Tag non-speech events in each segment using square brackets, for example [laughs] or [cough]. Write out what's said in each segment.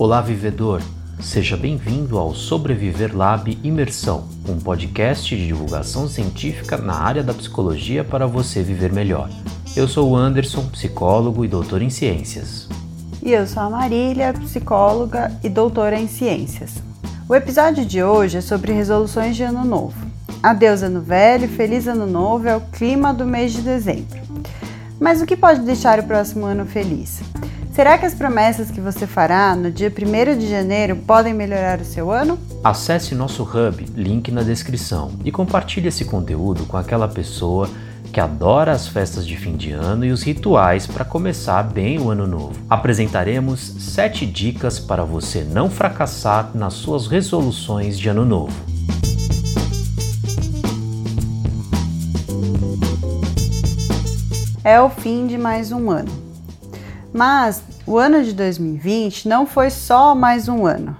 Olá, vivedor! Seja bem-vindo ao Sobreviver Lab Imersão, um podcast de divulgação científica na área da psicologia para você viver melhor. Eu sou o Anderson, psicólogo e doutor em ciências. E eu sou a Marília, psicóloga e doutora em ciências. O episódio de hoje é sobre resoluções de ano novo. Adeus ano velho, feliz ano novo é o clima do mês de dezembro. Mas o que pode deixar o próximo ano feliz? Será que as promessas que você fará no dia 1 de janeiro podem melhorar o seu ano? Acesse nosso hub, link na descrição, e compartilhe esse conteúdo com aquela pessoa que adora as festas de fim de ano e os rituais para começar bem o ano novo. Apresentaremos 7 dicas para você não fracassar nas suas resoluções de ano novo. É o fim de mais um ano. Mas o ano de 2020 não foi só mais um ano.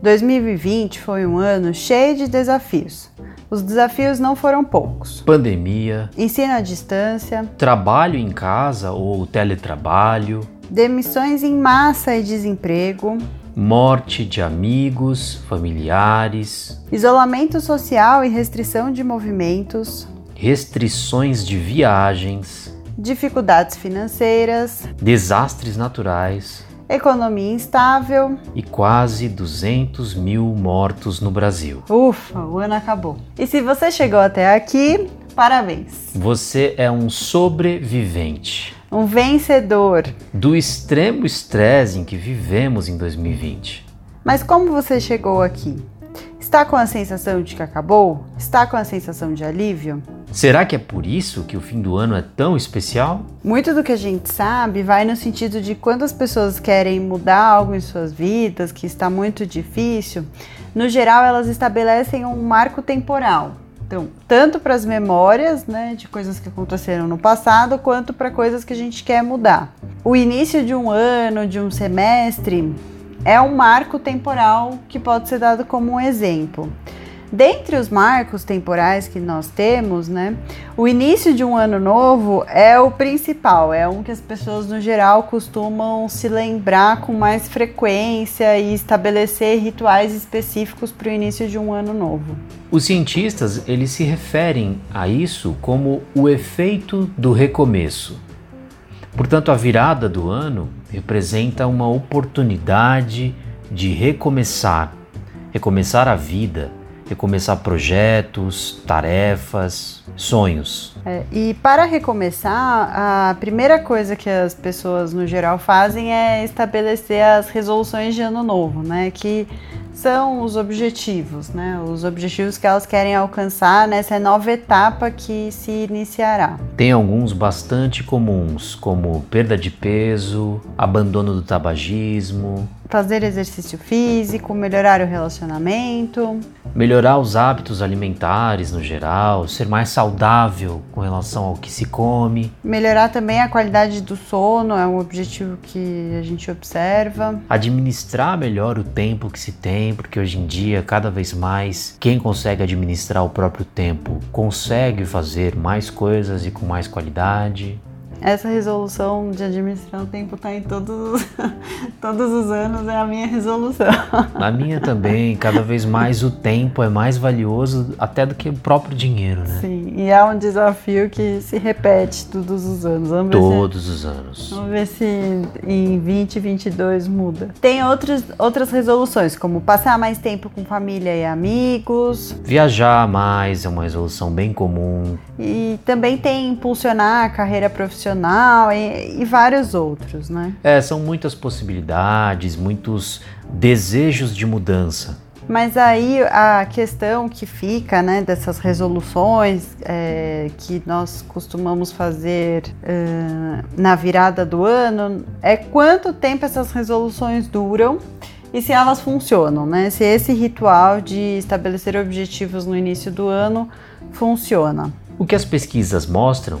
2020 foi um ano cheio de desafios. Os desafios não foram poucos. Pandemia, ensino à distância, trabalho em casa ou teletrabalho, demissões em massa e desemprego, morte de amigos, familiares, isolamento social e restrição de movimentos, restrições de viagens, dificuldades financeiras, desastres naturais, economia instável e quase 200 mil mortos no Brasil. Ufa, o ano acabou. E se você chegou até aqui, parabéns! Você é um sobrevivente. Um vencedor do extremo estresse em que vivemos em 2020. Mas como você chegou aqui? Está com a sensação de que acabou? Está com a sensação de alívio? Será que é por isso que o fim do ano é tão especial? Muito do que a gente sabe vai no sentido de quando as pessoas querem mudar algo em suas vidas, que está muito difícil, no geral elas estabelecem um marco temporal. Então, tanto para as memórias, né, de coisas que aconteceram no passado, quanto para coisas que a gente quer mudar. O início de um ano, de um semestre, é um marco temporal que pode ser dado como um exemplo. Dentre os marcos temporais que nós temos, né, o início de um ano novo é o principal, é um que as pessoas no geral costumam se lembrar com mais frequência e estabelecer rituais específicos para o início de um ano novo. Os cientistas eles se referem a isso como o efeito do recomeço. Portanto, a virada do ano representa uma oportunidade de recomeçar, recomeçar a vida, recomeçar projetos, tarefas, sonhos. É, e para recomeçar, a primeira coisa que as pessoas no geral fazem é estabelecer as resoluções de ano novo, né? Que são os objetivos, né? Os objetivos que elas querem alcançar nessa nova etapa que se iniciará. Tem alguns bastante comuns, como perda de peso, abandono do tabagismo, fazer exercício físico, melhorar o relacionamento, melhorar os hábitos alimentares no geral, ser mais saudável com relação ao que se come, melhorar também a qualidade do sono, é um objetivo que a gente observa, administrar melhor o tempo que se tem, porque hoje em dia cada vez mais quem consegue administrar o próprio tempo consegue fazer mais coisas e com mais qualidade. Essa resolução de administrar o tempo está em todos, [laughs] todos os anos, é a minha resolução. [laughs] A minha também, cada vez mais o tempo é mais valioso até do que o próprio dinheiro, né? Sim, e é um desafio que se repete todos os anos. Vamos todos se, os anos. Vamos ver se em 2022 muda. Tem outros, outras resoluções, como passar mais tempo com família e amigos. Viajar mais é uma resolução bem comum. E também tem impulsionar a carreira profissional emocional e, e vários outros, né? É, são muitas possibilidades, muitos desejos de mudança. Mas aí a questão que fica, né, dessas resoluções é, que nós costumamos fazer é, na virada do ano é quanto tempo essas resoluções duram e se elas funcionam, né? Se esse ritual de estabelecer objetivos no início do ano funciona. O que as pesquisas mostram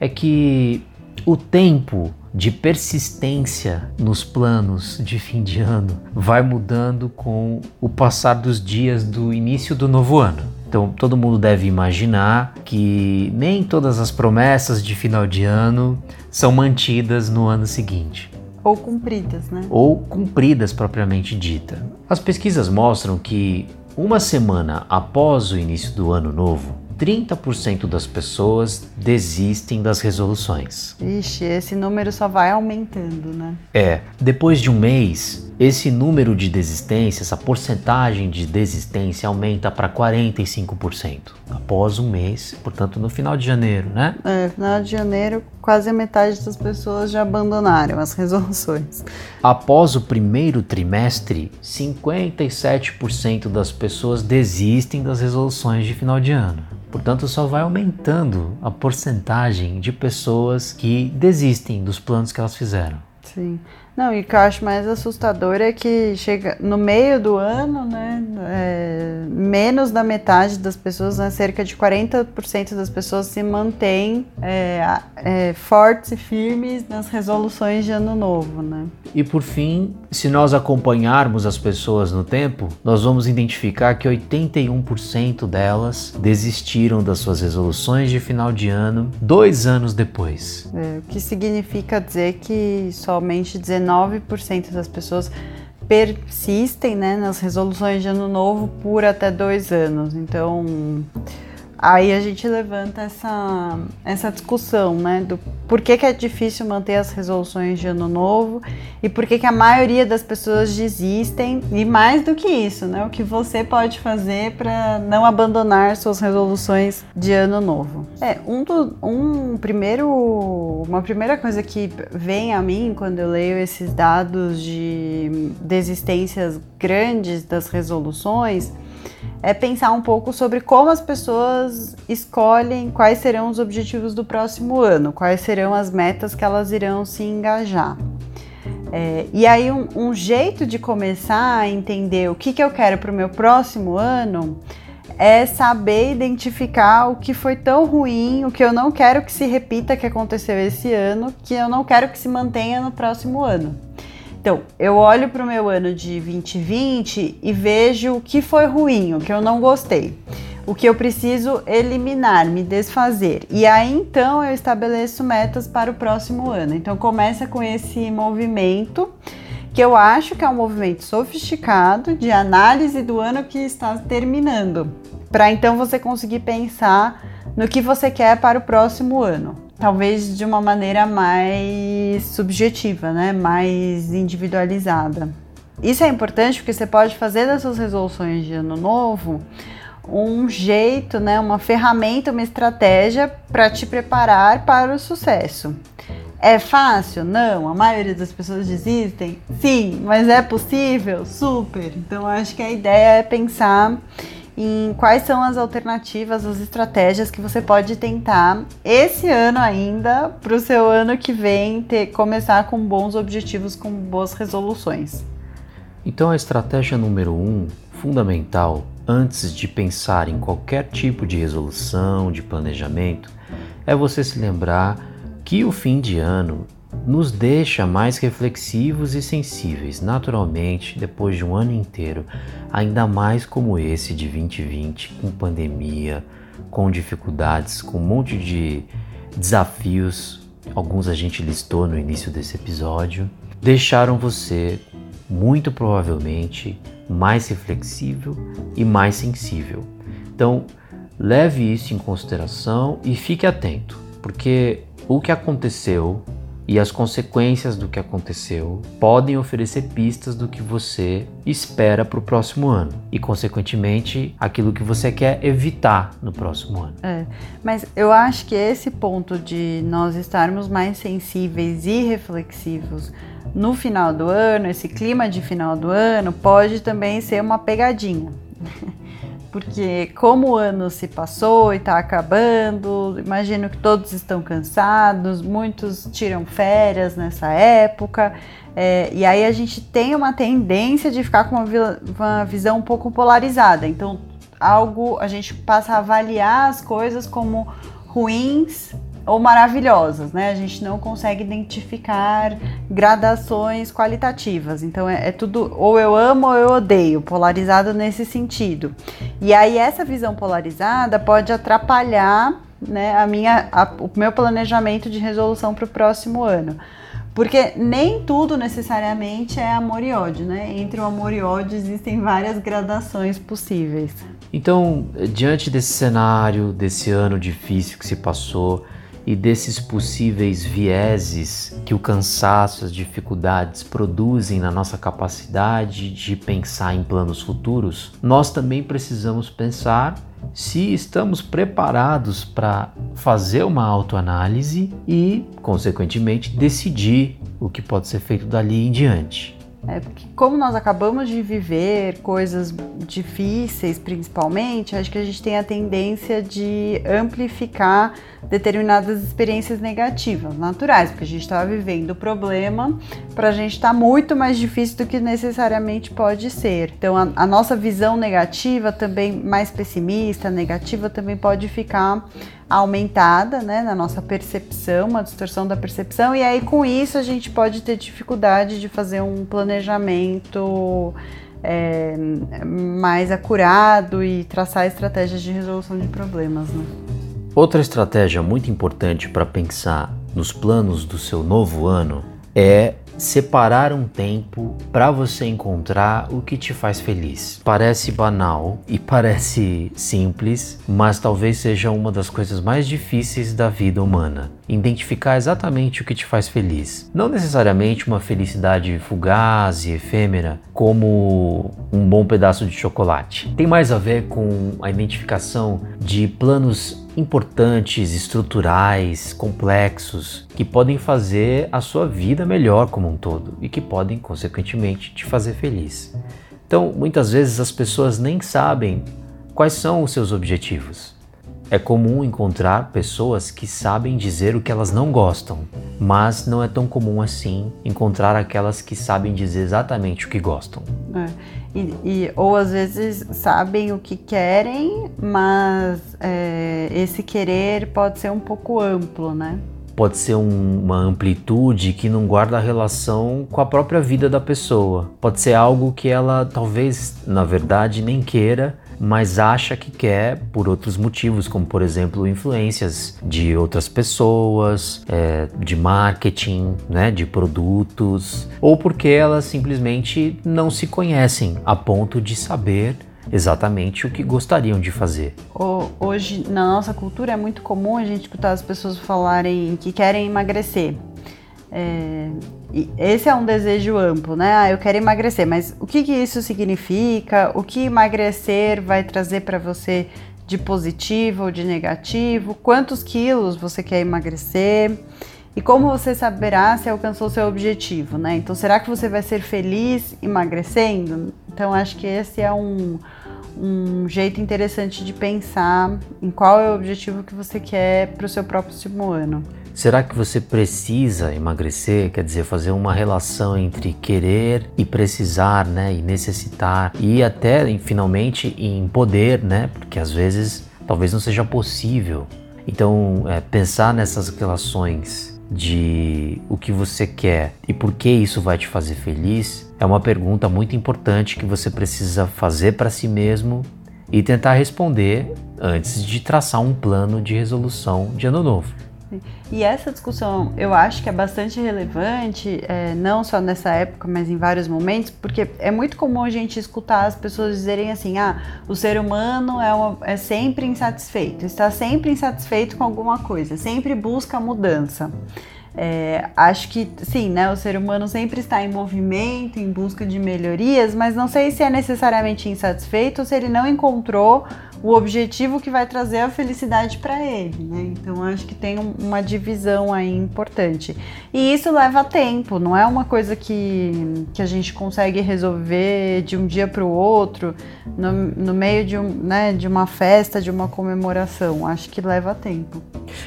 é que o tempo de persistência nos planos de fim de ano vai mudando com o passar dos dias do início do novo ano. Então, todo mundo deve imaginar que nem todas as promessas de final de ano são mantidas no ano seguinte. Ou cumpridas, né? Ou cumpridas propriamente dita. As pesquisas mostram que uma semana após o início do ano novo, 30% das pessoas desistem das resoluções. Ixi, esse número só vai aumentando, né? É, depois de um mês, esse número de desistência, essa porcentagem de desistência aumenta para 45% após um mês, portanto no final de janeiro, né? É, final de janeiro, quase a metade das pessoas já abandonaram as [laughs] resoluções. Após o primeiro trimestre, 57% das pessoas desistem das resoluções de final de ano. Portanto, só vai aumentando a porcentagem de pessoas que desistem dos planos que elas fizeram. Sim. Não, e o que eu acho mais assustador é que chega no meio do ano, né? É, menos da metade das pessoas, né, cerca de 40% das pessoas se mantêm é, é, fortes e firmes nas resoluções de ano novo, né? E por fim, se nós acompanharmos as pessoas no tempo, nós vamos identificar que 81% delas desistiram das suas resoluções de final de ano dois anos depois. É, o que significa dizer que somente 19 19% das pessoas persistem né, nas resoluções de ano novo por até dois anos. Então, aí a gente levanta essa, essa discussão, né, do por que, que é difícil manter as resoluções de ano novo e por que, que a maioria das pessoas desistem e mais do que isso, né, o que você pode fazer para não abandonar suas resoluções de ano novo. É, um, do, um primeiro, uma primeira coisa que vem a mim quando eu leio esses dados de desistências grandes das resoluções é pensar um pouco sobre como as pessoas escolhem quais serão os objetivos do próximo ano, quais serão as metas que elas irão se engajar. É, e aí, um, um, jeito de começar a entender o que, que eu quero para o meu próximo ano é saber identificar o que foi tão ruim, o que eu não quero que se repita que aconteceu esse ano, que eu não quero que se mantenha no próximo ano. Então, eu olho para o meu ano de 2020 e vejo o que foi ruim, o que eu não gostei, o que eu preciso eliminar, me desfazer. E aí então eu estabeleço metas para o próximo ano. Então começa com esse movimento que eu acho que é um movimento sofisticado de análise do ano que está terminando, para então você conseguir pensar no que você quer para o próximo ano talvez de uma maneira mais subjetiva, né? mais individualizada. Isso é importante porque você pode fazer das suas resoluções de ano novo um jeito, né, uma ferramenta, uma estratégia para te preparar para o sucesso. É fácil? Não. A maioria das pessoas desistem? Sim, mas é possível? Super. Então acho que a ideia é pensar em quais são as alternativas, as estratégias que você pode tentar esse ano ainda para o seu ano que vem ter, começar com bons objetivos, com boas resoluções. Então a estratégia número um, fundamental, antes de pensar em qualquer tipo de resolução, de planejamento, é você se lembrar que o fim de ano nos deixa mais reflexivos e sensíveis, naturalmente, depois de um ano inteiro, ainda mais como esse de 2020, com pandemia, com dificuldades, com um monte de desafios, alguns a gente listou no início desse episódio, deixaram você muito provavelmente mais reflexível e mais sensível. Então, leve isso em consideração e fique atento, porque o que aconteceu e as consequências do que aconteceu podem oferecer pistas do que você espera para o próximo ano e, consequentemente, aquilo que você quer evitar no próximo ano. É, mas eu acho que esse ponto de nós estarmos mais sensíveis e reflexivos no final do ano, esse clima de final do ano, pode também ser uma pegadinha. [laughs] porque como o ano se passou e está acabando, imagino que todos estão cansados, muitos tiram férias nessa época, é, e aí a gente tem uma tendência de ficar com uma, uma visão um pouco polarizada. Então, algo a gente passa a avaliar as coisas como ruins ou maravilhosas, né? A gente não consegue identificar gradações qualitativas. Então é, é, tudo ou eu amo ou eu odeio, polarizado nesse sentido. E aí essa visão polarizada pode atrapalhar né, a minha, a, o meu planejamento de resolução para o próximo ano. Porque nem tudo necessariamente é amor e ódio, né? Entre o amor e ódio existem várias gradações possíveis. Então, diante desse cenário, desse ano difícil que se passou, e desses possíveis vieses que o cansaço, as dificuldades produzem na nossa capacidade de pensar em planos futuros, nós também precisamos pensar se estamos preparados para fazer uma autoanálise e, consequentemente, decidir o que pode ser feito dali em diante. É, porque como nós acabamos de viver coisas difíceis, principalmente, acho que a gente tem a tendência de amplificar determinadas experiências negativas, naturais, porque a gente estava vivendo o problema, para a gente está muito mais difícil do que necessariamente pode ser. Então, a, a nossa visão negativa também, mais pessimista, negativa, também pode ficar aumentada né, na nossa percepção, uma distorção da percepção, e aí com isso a gente pode ter dificuldade de fazer um planejamento é, mais acurado e traçar estratégias de resolução de problemas. Né? Outra estratégia muito importante para pensar nos planos do seu novo ano é separar um tempo para você encontrar o que te faz feliz. Parece banal e [laughs] parece simples, mas talvez seja uma das coisas mais difíceis da vida humana. Identificar exatamente o que te faz feliz. Não necessariamente uma felicidade fugaz e efêmera, como um bom pedaço de chocolate. Tem mais a ver com a identificação de planos importantes, estruturais, complexos, que podem fazer a sua vida melhor como um todo e que podem, consequentemente, te fazer feliz. Então, muitas vezes as pessoas nem sabem quais são os seus objetivos. É comum encontrar pessoas que sabem dizer o que elas não gostam, mas não é tão comum assim encontrar aquelas que sabem dizer exatamente o que gostam. É. E, e, ou às vezes sabem o que querem, mas é, esse querer pode ser um pouco amplo, né? Pode ser um, uma amplitude que não guarda relação com a própria vida da pessoa. Pode ser algo que ela talvez, na verdade, nem queira, mas acha que quer por outros motivos, como por exemplo influências de outras pessoas, é, de marketing, né, de produtos, ou porque elas simplesmente não se conhecem a ponto de saber exatamente o que gostariam de fazer. Hoje, na nossa cultura, é muito comum a gente escutar as pessoas falarem que querem emagrecer. É, esse é um desejo amplo, né? Ah, eu quero emagrecer, mas o que, que isso significa? O que emagrecer vai trazer para você de positivo ou de negativo? Quantos quilos você quer emagrecer? E como você saberá se alcançou seu objetivo, né? Então, será que você vai ser feliz emagrecendo? Então, acho que esse é um, um jeito interessante de pensar em qual é o objetivo que você quer para o seu próximo ano. Será que você precisa emagrecer? Quer dizer, fazer uma relação entre querer e precisar, né? E necessitar e até finalmente em poder, né? Porque às vezes talvez não seja possível. Então, é, pensar nessas relações de o que você quer e por que isso vai te fazer feliz é uma pergunta muito importante que você precisa fazer para si mesmo e tentar responder antes de traçar um plano de resolução de ano novo. E essa discussão eu acho que é bastante relevante, é, não só nessa época, mas em vários momentos, porque é muito comum a gente escutar as pessoas dizerem assim: ah, o ser humano é, uma, é sempre insatisfeito, está sempre insatisfeito com alguma coisa, sempre busca mudança. É, acho que sim, né? O ser humano sempre está em movimento, em busca de melhorias, mas não sei se é necessariamente insatisfeito ou se ele não encontrou o objetivo que vai trazer a felicidade para ele, né? Então acho que tem uma divisão aí importante. E isso leva tempo, não é uma coisa que, que a gente consegue resolver de um dia para o outro, no, no meio de, um, né, de uma festa, de uma comemoração. Acho que leva tempo.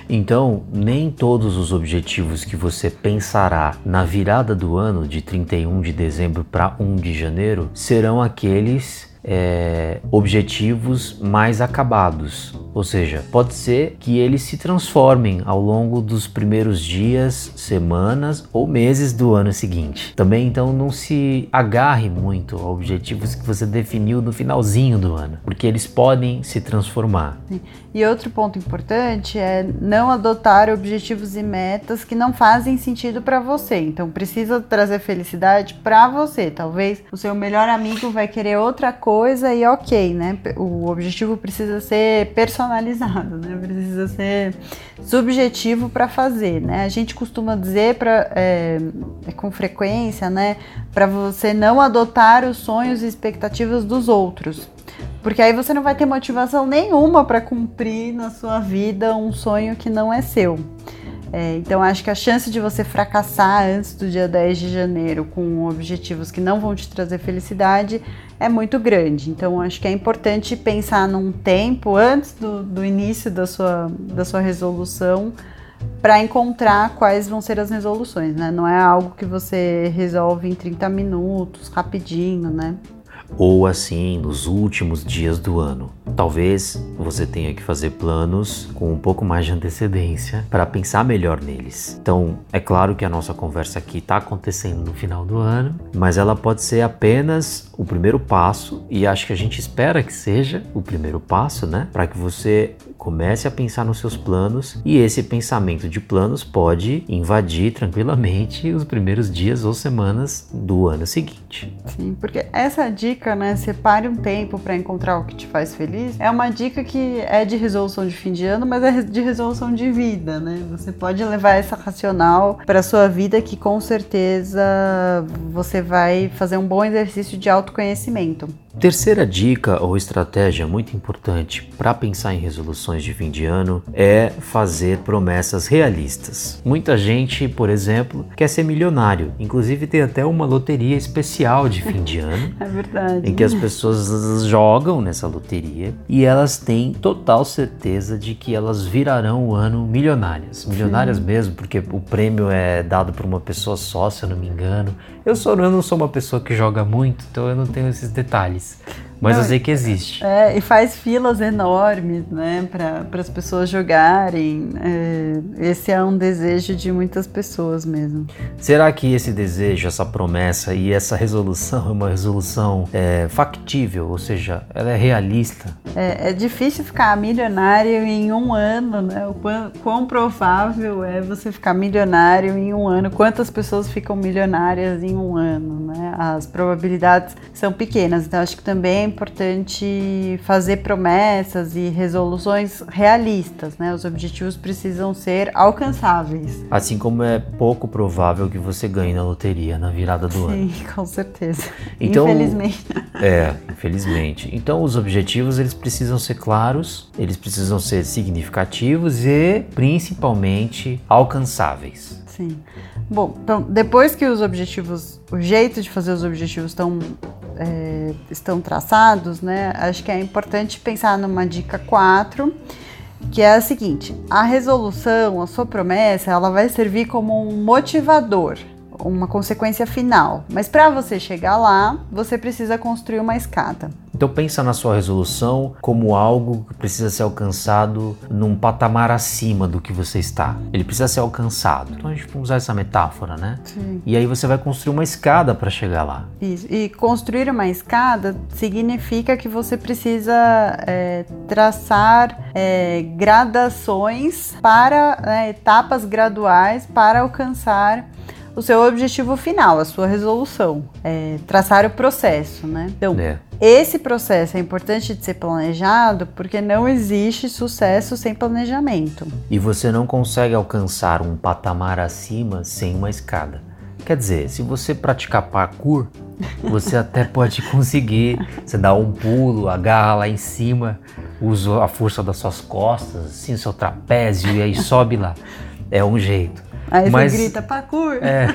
Então, nem todos os objetivos que você pensará na virada do ano de 31 de dezembro para 1 de janeiro serão aqueles é, objetivos mais acabados. Ou seja, pode ser que eles se transformem ao longo dos primeiros dias, semanas ou meses do ano seguinte. Também então não se agarre muito a objetivos que você definiu no finalzinho do ano, porque eles podem se transformar. E outro ponto importante é não adotar objetivos e metas que não fazem sentido para você. Então precisa trazer felicidade para você. Talvez o seu melhor amigo vai querer outra coisa e ok, né? O objetivo precisa ser personalizado, né? Precisa ser subjetivo para fazer, né? A gente costuma dizer para é, é, com frequência, né? Para você não adotar os sonhos e expectativas dos outros. Porque aí você não vai ter motivação nenhuma para cumprir na sua vida um sonho que não é seu. É, então acho que a chance de você fracassar antes do dia 10 de janeiro com objetivos que não vão te trazer felicidade é muito grande. Então acho que é importante pensar num tempo antes do, do início da sua, da sua resolução para encontrar quais vão ser as resoluções, né? Não é algo que você resolve em 30 minutos, rapidinho, né? Ou assim nos últimos dias do ano. Talvez você tenha que fazer planos com um pouco mais de antecedência para pensar melhor neles. Então, é claro que a nossa conversa aqui está acontecendo no final do ano, mas ela pode ser apenas o primeiro passo e acho que a gente espera que seja o primeiro passo, né? Para que você comece a pensar nos seus planos e esse pensamento de planos pode invadir tranquilamente os primeiros dias ou semanas do ano seguinte. Sim, porque essa dica, né, separe um tempo para encontrar o que te faz feliz, é uma dica que é de resolução de fim de ano, mas é de resolução de vida, né? Você pode levar essa racional para sua vida que com certeza você vai fazer um bom exercício de autoconhecimento. Terceira dica ou estratégia muito importante para pensar em resoluções de fim de ano é fazer promessas realistas. Muita gente, por exemplo, quer ser milionário. Inclusive tem até uma loteria especial de fim de ano. [laughs] é verdade. Em que as pessoas jogam nessa loteria e elas têm total certeza de que elas virarão o ano milionárias. Milionárias Sim. mesmo, porque o prêmio é dado por uma pessoa só, se eu não me engano. Eu, sou, eu não sou uma pessoa que joga muito, então eu não tenho esses detalhes. nice. Mas Não, eu sei que existe. É, e faz filas enormes, né, para as pessoas jogarem. É, esse é um desejo de muitas pessoas mesmo. Será que esse desejo, essa promessa e essa resolução [laughs] é uma resolução é, factível, ou seja, ela é realista? É, é, difícil ficar milionário em um ano, né? O quão, quão provável é você ficar milionário em um ano? Quantas pessoas ficam milionárias em um ano, né? As probabilidades são pequenas, então acho que também importante fazer promessas e resoluções realistas, né? Os objetivos precisam ser alcançáveis. Assim como é pouco provável que você ganhe na loteria na virada do Sim, ano. Sim, com certeza. Então, infelizmente. É, infelizmente. Então os objetivos eles precisam ser claros, eles precisam ser significativos e principalmente alcançáveis. Sim. Bom, então depois que os objetivos, o jeito de fazer os objetivos estão é, estão traçados, né, acho que é importante pensar numa dica 4, que é a seguinte: a resolução, a sua promessa, ela vai servir como um motivador, uma consequência final. Mas para você chegar lá, você precisa construir uma escada. Então pensa na sua resolução como algo que precisa ser alcançado num patamar acima do que você está. Ele precisa ser alcançado. Então a gente pode usar essa metáfora, né? Sim. E aí você vai construir uma escada para chegar lá. Isso. E construir uma escada significa que você precisa é, traçar é, gradações para é, etapas graduais para alcançar o seu objetivo final, a sua resolução, é, traçar o processo, né? Então, é. esse processo é importante de ser planejado porque não existe sucesso sem planejamento. E você não consegue alcançar um patamar acima sem uma escada. Quer dizer, se você praticar parkour, você [laughs] até pode conseguir. Você dá um pulo, agarra lá em cima, usa a força das suas costas, assim, seu trapézio, e aí sobe lá. É um jeito. Aí mas, você grita, parkour. É,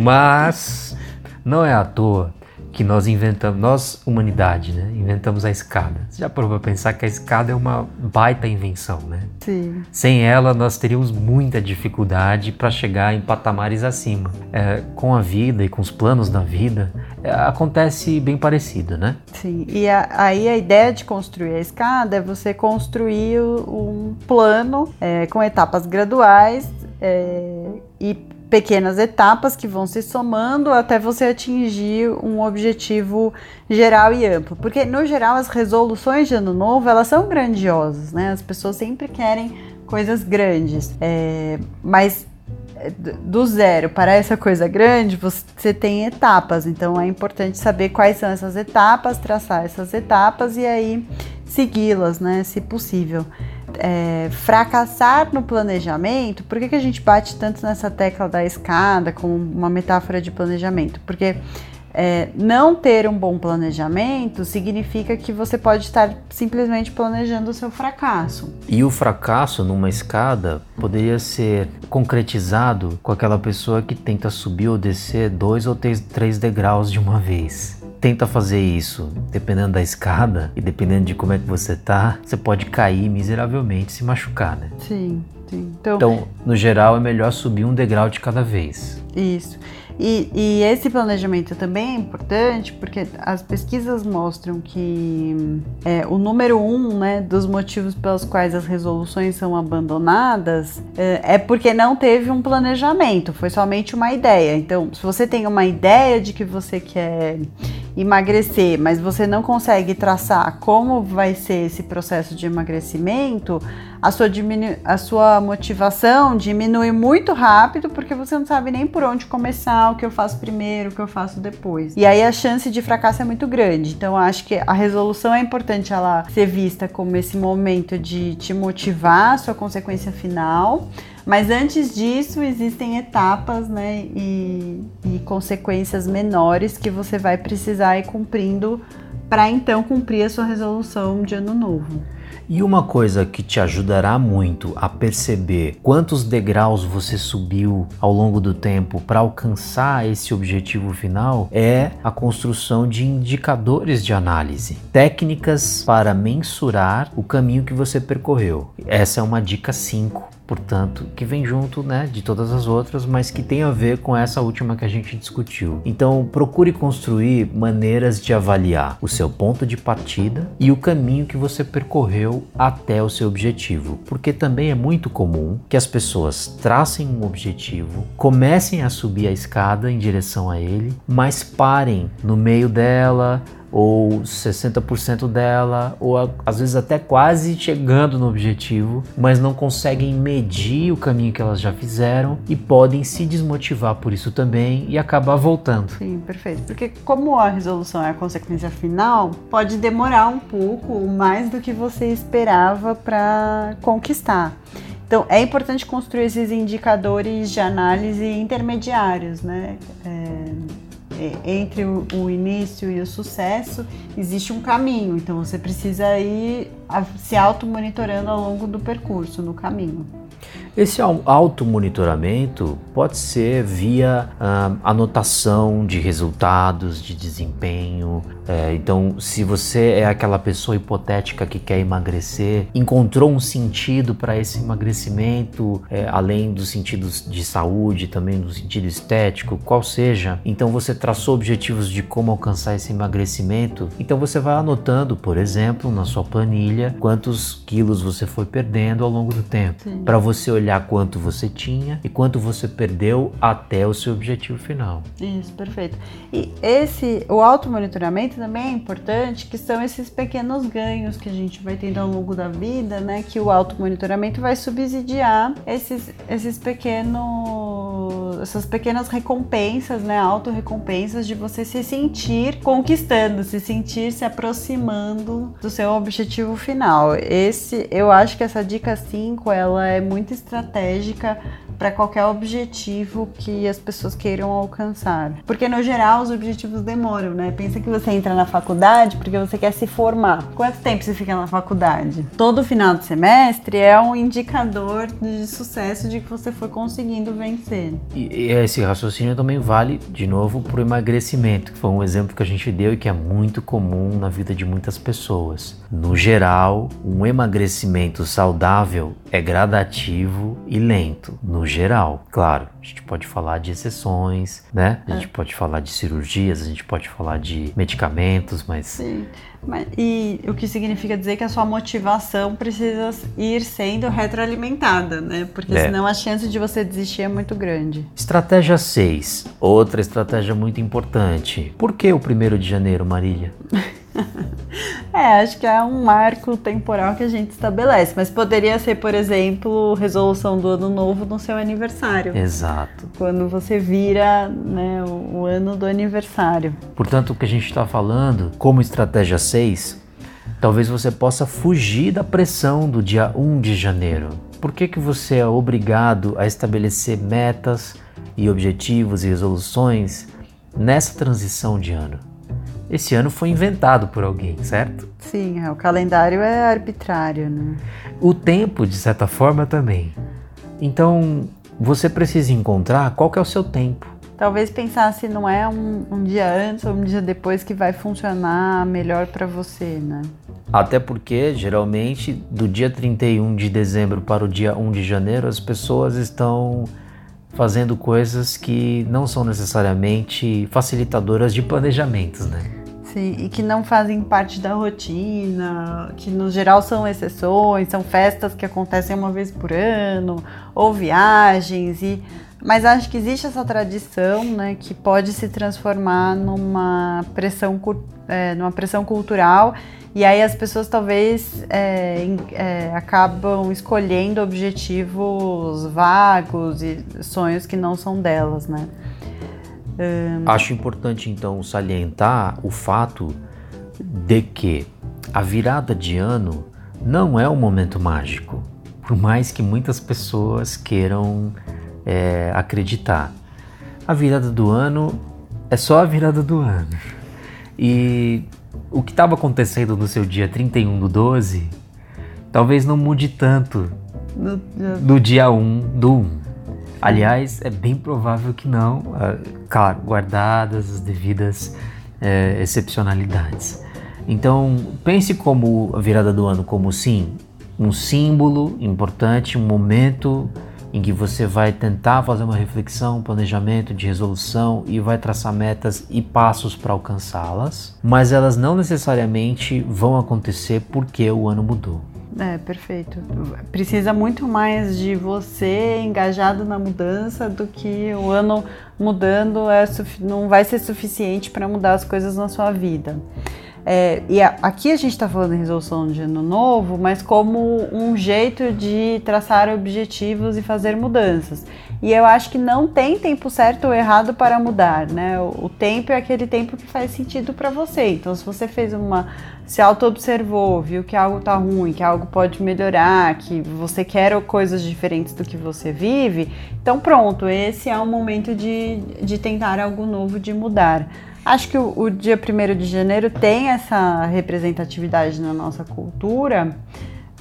mas não é à toa que nós inventamos, nós, humanidade, né? Inventamos a escada. Você já parou para pensar que a escada é uma baita invenção, né? Sim. Sem ela, nós teríamos muita dificuldade para chegar em patamares acima. É, com a vida e com os planos da vida, é, acontece bem parecido, né? Sim, e a, aí a ideia de construir a escada é você construir um plano é, com etapas graduais é, e pequenas etapas que vão se somando até você atingir um objetivo geral e amplo. Porque no geral as resoluções de ano novo elas são grandiosas, né? As pessoas sempre querem coisas grandes, é, mas é, do zero para essa coisa grande, você tem etapas. Então é importante saber quais são essas etapas, traçar essas etapas e aí segui-las, né, se possível é, fracassar no planejamento, por que, que a gente bate tanto nessa tecla da escada como uma metáfora de planejamento? Porque é, não ter um bom planejamento significa que você pode estar simplesmente planejando o seu fracasso. E o fracasso numa escada poderia ser concretizado com aquela pessoa que tenta subir ou descer dois ou três degraus de uma vez tenta fazer isso, dependendo da escada e dependendo de como é que você tá, você pode cair miseravelmente, se machucar, né? Sim, sim. Então, então no geral, é melhor subir um degrau de cada vez. Isso. E, e, esse planejamento também é importante porque as pesquisas mostram que é, o número um né, dos motivos pelos quais as resoluções são abandonadas é, é, porque não teve um planejamento, foi somente uma ideia. Então, se você tem uma ideia de que você quer emagrecer, mas você não consegue traçar como vai ser esse processo de emagrecimento, a sua, a sua motivação diminui muito rápido porque você não sabe nem por onde começar, o que eu faço primeiro, o que eu faço depois. E aí a chance de fracasso é muito grande. Então acho que a resolução é importante ela ser vista como esse momento de te motivar, sua consequência final. Mas antes disso, existem etapas né, e, e consequências menores que você vai precisar ir cumprindo para então cumprir a sua resolução de ano novo. E uma coisa que te ajudará muito a perceber quantos degraus você subiu ao longo do tempo para alcançar esse objetivo final é a construção de indicadores de análise, técnicas para mensurar o caminho que você percorreu. Essa é uma dica 5 portanto, que vem junto, né, de todas as outras, mas que tem a ver com essa última que a gente discutiu. Então, procure construir maneiras de avaliar o seu ponto de partida e o caminho que você percorreu até o seu objetivo, porque também é muito comum que as pessoas tracem um objetivo, comecem a subir a escada em direção a ele, mas parem no meio dela, ou 60% dela, ou às vezes até quase chegando no objetivo, mas não conseguem medir o caminho que elas já fizeram e podem se desmotivar por isso também e acabar voltando. Sim, perfeito. Porque como a resolução é a consequência final, pode demorar um pouco mais do que você esperava para conquistar. Então, é importante construir esses indicadores de análise intermediários, né? É entre o, início e o sucesso existe um caminho, então você precisa ir se auto-monitorando ao longo do percurso, no caminho. Esse automonitoramento pode ser via ah, anotação de resultados, de desempenho. É, então, se você é aquela pessoa hipotética que quer emagrecer, encontrou um sentido para esse emagrecimento, é, além dos sentidos de saúde, também do sentido estético, qual seja, então você traçou objetivos de como alcançar esse emagrecimento. Então, você vai anotando, por exemplo, na sua planilha, quantos quilos você foi perdendo ao longo do tempo, para você olhar quanto você tinha e quanto você perdeu até o seu objetivo final. Isso, perfeito. E esse, o automonitoramento também é importante, que são esses pequenos ganhos que a gente vai tendo ao longo da vida, né? Que o automonitoramento vai subsidiar esses, esses pequenos, essas pequenas recompensas, né? Auto-recompensas de você se sentir conquistando, se sentir se aproximando do seu objetivo final. Esse, eu acho que essa dica 5, ela é muito estratégica para qualquer objetivo que as pessoas queiram alcançar. Porque no geral os objetivos demoram, né? Pensa que você entra na faculdade porque você quer se formar. Quanto tempo você fica na faculdade? Todo final de semestre é um indicador de sucesso de que você foi conseguindo vencer. E, esse raciocínio também vale, de novo, para o emagrecimento, que foi um exemplo que a gente deu e que é muito comum na vida de muitas pessoas. No geral, um emagrecimento saudável é gradativo e lento. No geral. Claro, a gente pode falar de exceções, né? A gente é. pode falar de cirurgias, a gente pode falar de medicamentos, mas. Sim. Mas, e o que significa dizer que a sua motivação precisa ir sendo retroalimentada, né? Porque é. senão a chance de você desistir é muito grande. Estratégia 6. Outra estratégia muito importante. Por que o primeiro de janeiro, Marília? [laughs] é, acho que é um marco temporal que a gente estabelece, mas poderia ser, por exemplo, resolução do ano novo no seu aniversário. Exato. Quando você vira né, o, o ano do aniversário. Portanto, o que a gente está falando, como estratégia 6, talvez você possa fugir da pressão do dia 1 de janeiro. Por que, que você é obrigado a estabelecer metas e objetivos e resoluções nessa transição de ano? Esse ano foi inventado por alguém, certo? Sim, é, o calendário é arbitrário, né? O tempo, de certa forma, também. Então, você precisa encontrar qual que é o seu tempo. Talvez pensar se não é um, um dia antes ou um dia depois que vai funcionar melhor para você, né? Até porque, geralmente, do dia 31 de dezembro para o dia 1 de janeiro, as pessoas estão fazendo coisas que não são necessariamente facilitadoras de planejamentos, né? Sim, e que não fazem parte da rotina, que no geral são exceções, são festas que acontecem uma vez por ano, ou viagens, e mas acho que existe essa tradição, né, que pode se transformar numa pressão, é, numa pressão cultural e aí as pessoas talvez é, é, acabam escolhendo objetivos vagos e sonhos que não são delas, né? Um... Acho importante então salientar o fato de que a virada de ano não é um momento mágico, por mais que muitas pessoas queiram é, acreditar. A virada do ano é só a virada do ano. E o que estava acontecendo no seu dia 31 do 12 talvez não mude tanto do, dia 1 do 1. Aliás, é bem provável que não, ah, claro, guardadas as devidas é, excepcionalidades. Então, pense como a virada do ano como sim, um símbolo importante, um momento em que você vai tentar fazer uma reflexão, um planejamento de resolução e vai traçar metas e passos para alcançá-las, mas elas não necessariamente vão acontecer porque o ano mudou. É, perfeito. Precisa muito mais de você engajado na mudança do que o ano mudando é, não vai ser suficiente para mudar as coisas na sua vida. É, e a, aqui a gente está falando em resolução de ano novo, mas como um jeito de traçar objetivos e fazer mudanças. E eu acho que não tem tempo certo ou errado para mudar, né? O, tempo é aquele tempo que faz sentido para você. Então, se você fez uma, se auto-observou, viu que algo tá ruim, que algo pode melhorar, que você quer coisas diferentes do que você vive, então pronto, esse é o momento de, de tentar algo novo, de mudar. Acho que o, o dia 1 de janeiro tem essa representatividade na nossa cultura,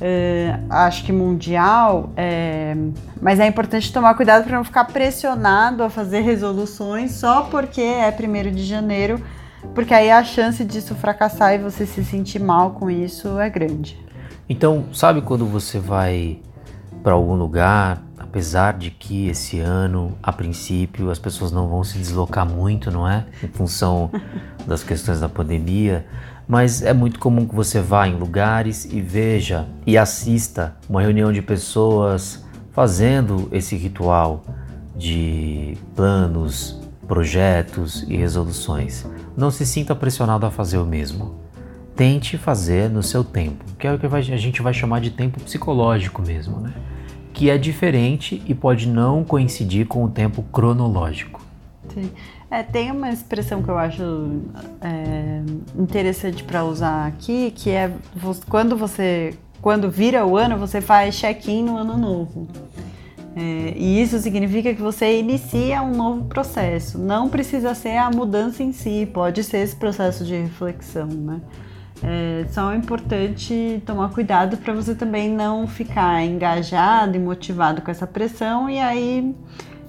uh, acho que mundial, é, mas é importante tomar cuidado para não ficar pressionado a fazer resoluções só porque é 1 de janeiro, porque aí a chance disso fracassar e você se sentir mal com isso é grande. Então, sabe quando você vai para algum lugar, apesar de que esse ano, a princípio, as pessoas não vão se deslocar muito, não é? Em função [laughs] das questões da pandemia, mas é muito comum que você vá em lugares e veja e assista uma reunião de pessoas fazendo esse ritual de planos, projetos e resoluções. Não se sinta pressionado a fazer o mesmo. Tente fazer no seu tempo, que é o que a gente vai chamar de tempo psicológico mesmo, né? que é diferente e pode não coincidir com o tempo cronológico. Sim. É, tem uma expressão que eu acho é, interessante para usar aqui, que é quando você, quando vira o ano, você faz check-in no ano novo. É, e isso significa que você inicia um novo processo. Não precisa ser a mudança em si, pode ser esse processo de reflexão, né? É só é importante tomar cuidado para você também não ficar engajado e motivado com essa pressão e aí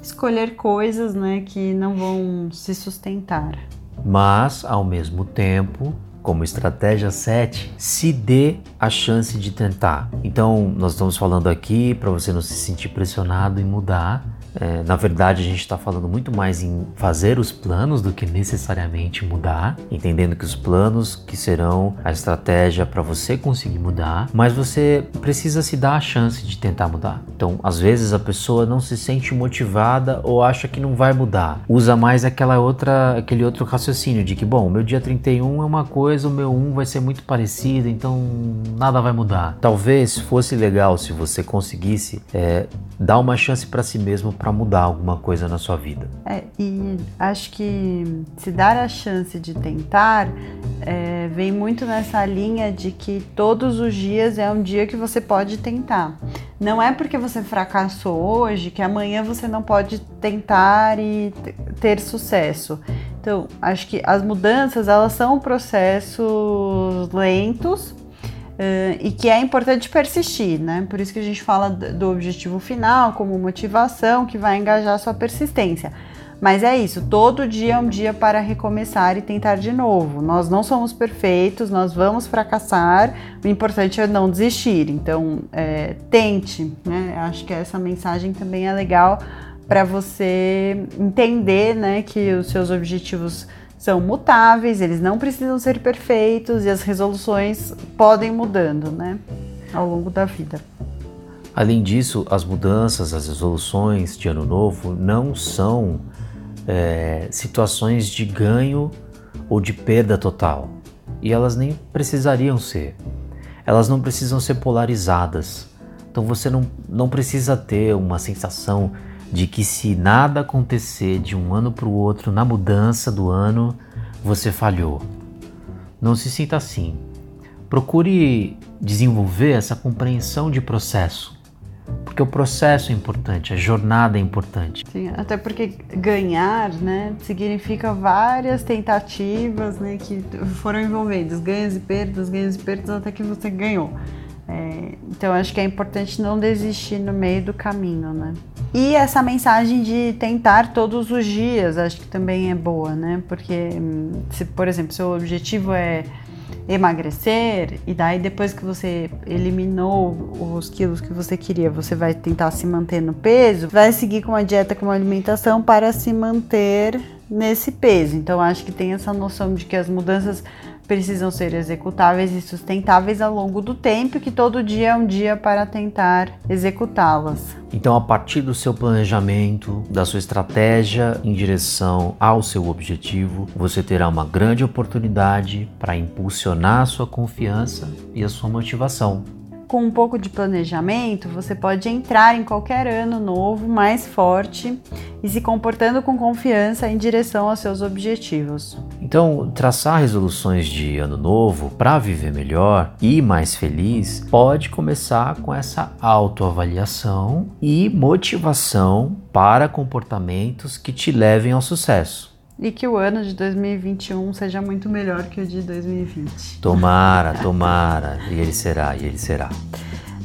escolher coisas né, que não vão se sustentar. Mas, ao mesmo tempo, como estratégia 7, se dê a chance de tentar. Então, nós estamos falando aqui para você não se sentir pressionado em mudar, é, na verdade, a gente está falando muito mais em fazer os planos do que necessariamente mudar, entendendo que os planos que serão a estratégia para você conseguir mudar, mas você precisa se dar a chance de tentar mudar. Então, às vezes a pessoa não se sente motivada ou acha que não vai mudar. Usa mais aquela outra, aquele outro raciocínio de que, bom, meu dia 31 é uma coisa, o meu 1 vai ser muito parecido, então nada vai mudar. Talvez fosse legal se você conseguisse é, dar uma chance para si mesmo mudar alguma coisa na sua vida. É, e acho que se dar a chance de tentar é, vem muito nessa linha de que todos os dias é um dia que você pode tentar. Não é porque você fracassou hoje que amanhã você não pode tentar e ter sucesso. Então, acho que as mudanças elas são processos lentos Uh, e que é importante persistir, né? Por isso que a gente fala do objetivo final como motivação que vai engajar a sua persistência. Mas é isso, todo dia é um dia para recomeçar e tentar de novo. Nós não somos perfeitos, nós vamos fracassar, o importante é não desistir. Então, é, tente, né? Acho que essa mensagem também é legal para você entender né, que os seus objetivos são mutáveis, eles não precisam ser perfeitos e as resoluções podem mudando, né, ao longo da vida. Além disso, as mudanças, as resoluções de ano novo não são é, situações de ganho ou de perda total. E elas nem precisariam ser. Elas não precisam ser polarizadas. Então você não, não precisa ter uma sensação de que se nada acontecer de um ano para o outro na mudança do ano, você falhou. Não se sinta assim. Procure desenvolver essa compreensão de processo, porque o processo é importante, a jornada é importante. Sim, até porque ganhar, né, significa várias tentativas, né, que foram envolvidas, ganhos e perdas, ganhos e perdas até que você ganhou. É, então acho que é importante não desistir no meio do caminho, né? E essa mensagem de tentar todos os dias, acho que também é boa, né? Porque hum, se, por exemplo, seu objetivo é emagrecer e daí depois que você eliminou os quilos que você queria, você vai tentar se manter no peso, vai seguir com uma dieta com uma alimentação para se manter nesse peso. Então acho que tem essa noção de que as mudanças precisam ser executáveis e sustentáveis ao longo do tempo, que todo dia é um dia para tentar executá-las. Então, a partir do seu planejamento, da sua estratégia em direção ao seu objetivo, você terá uma grande oportunidade para impulsionar a sua confiança e a sua motivação com um pouco de planejamento, você pode entrar em qualquer ano novo mais forte e se comportando com confiança em direção aos seus objetivos. Então, traçar resoluções de ano novo para viver melhor e mais feliz pode começar com essa autoavaliação e motivação para comportamentos que te levem ao sucesso e que o ano de 2021 seja muito melhor que o de 2020. Tomara, tomara, e ele será, e ele será.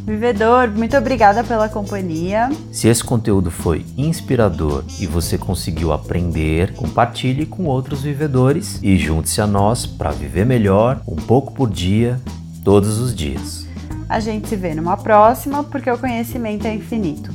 Vivedor, muito obrigada pela companhia. Se esse conteúdo foi inspirador e você conseguiu aprender, compartilhe com outros vivedores e junte-se a nós para viver melhor, um pouco por dia, todos os dias. A gente se vê numa próxima, porque o conhecimento é infinito.